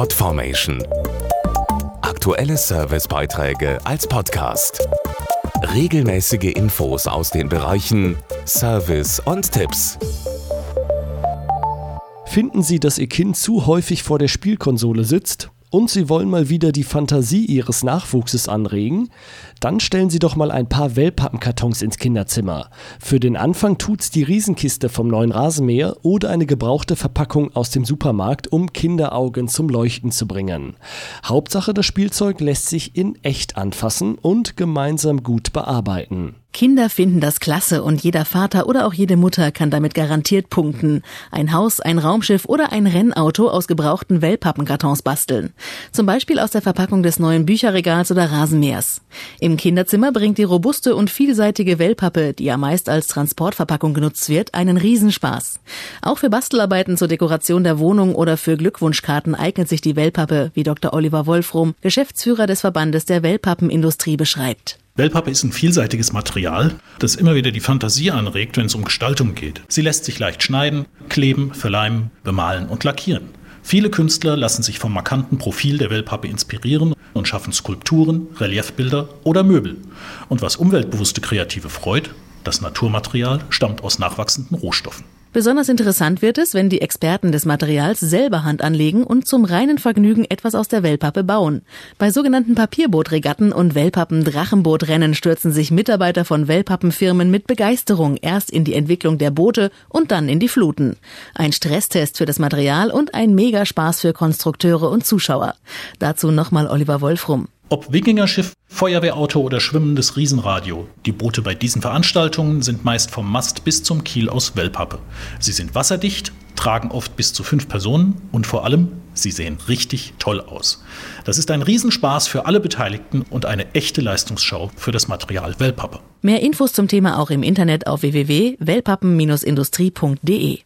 Podformation. Aktuelle Servicebeiträge als Podcast. Regelmäßige Infos aus den Bereichen Service und Tipps. Finden Sie, dass Ihr Kind zu häufig vor der Spielkonsole sitzt? Und Sie wollen mal wieder die Fantasie Ihres Nachwuchses anregen, dann stellen Sie doch mal ein paar Wellpappenkartons ins Kinderzimmer. Für den Anfang tut's die Riesenkiste vom neuen Rasenmäher oder eine gebrauchte Verpackung aus dem Supermarkt, um Kinderaugen zum Leuchten zu bringen. Hauptsache, das Spielzeug lässt sich in echt anfassen und gemeinsam gut bearbeiten. Kinder finden das klasse und jeder Vater oder auch jede Mutter kann damit garantiert punkten. Ein Haus, ein Raumschiff oder ein Rennauto aus gebrauchten Wellpappenkartons basteln. Zum Beispiel aus der Verpackung des neuen Bücherregals oder Rasenmähers. Im Kinderzimmer bringt die robuste und vielseitige Wellpappe, die ja meist als Transportverpackung genutzt wird, einen Riesenspaß. Auch für Bastelarbeiten zur Dekoration der Wohnung oder für Glückwunschkarten eignet sich die Wellpappe, wie Dr. Oliver Wolfrom, Geschäftsführer des Verbandes der Wellpappenindustrie, beschreibt. Wellpappe ist ein vielseitiges Material, das immer wieder die Fantasie anregt, wenn es um Gestaltung geht. Sie lässt sich leicht schneiden, kleben, verleimen, bemalen und lackieren. Viele Künstler lassen sich vom markanten Profil der Wellpappe inspirieren und schaffen Skulpturen, Reliefbilder oder Möbel. Und was umweltbewusste Kreative freut, das Naturmaterial stammt aus nachwachsenden Rohstoffen. Besonders interessant wird es, wenn die Experten des Materials selber Hand anlegen und zum reinen Vergnügen etwas aus der Wellpappe bauen. Bei sogenannten Papierbootregatten und Wellpappen-Drachenbootrennen stürzen sich Mitarbeiter von Wellpappenfirmen mit Begeisterung erst in die Entwicklung der Boote und dann in die Fluten. Ein Stresstest für das Material und ein Megaspaß für Konstrukteure und Zuschauer. Dazu nochmal Oliver Wolfrum. Ob Wikingerschiff, Feuerwehrauto oder schwimmendes Riesenradio, die Boote bei diesen Veranstaltungen sind meist vom Mast bis zum Kiel aus Wellpappe. Sie sind wasserdicht, tragen oft bis zu fünf Personen und vor allem, sie sehen richtig toll aus. Das ist ein Riesenspaß für alle Beteiligten und eine echte Leistungsschau für das Material Wellpappe. Mehr Infos zum Thema auch im Internet auf www.wellpappen-industrie.de